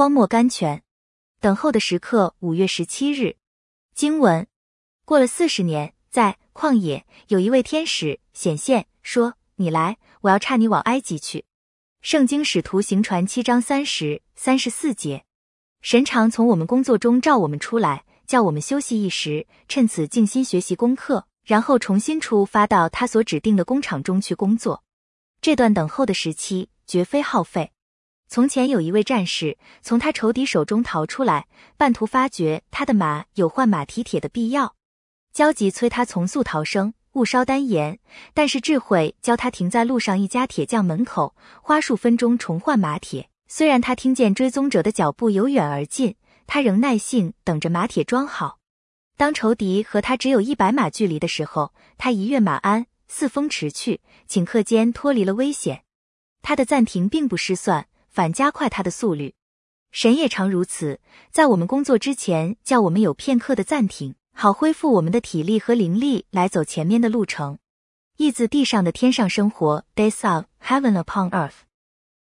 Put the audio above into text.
荒漠甘泉。等候的时刻，五月十七日。经文：过了四十年，在旷野有一位天使显现，说：“你来，我要差你往埃及去。”圣经使徒行传七章三十三十四节。神常从我们工作中召我们出来，叫我们休息一时，趁此静心学习功课，然后重新出发到他所指定的工厂中去工作。这段等候的时期绝非耗费。从前有一位战士从他仇敌手中逃出来，半途发觉他的马有换马蹄铁的必要，焦急催他从速逃生，勿烧丹盐。但是智慧教他停在路上一家铁匠门口，花数分钟重换马铁。虽然他听见追踪者的脚步由远而近，他仍耐性等着马铁装好。当仇敌和他只有一百码距离的时候，他一跃马鞍，四风驰去，顷刻间脱离了危险。他的暂停并不失算。反加快它的速率，神也常如此，在我们工作之前，叫我们有片刻的暂停，好恢复我们的体力和灵力，来走前面的路程。意字地上的天上生活，Days of Heaven upon Earth。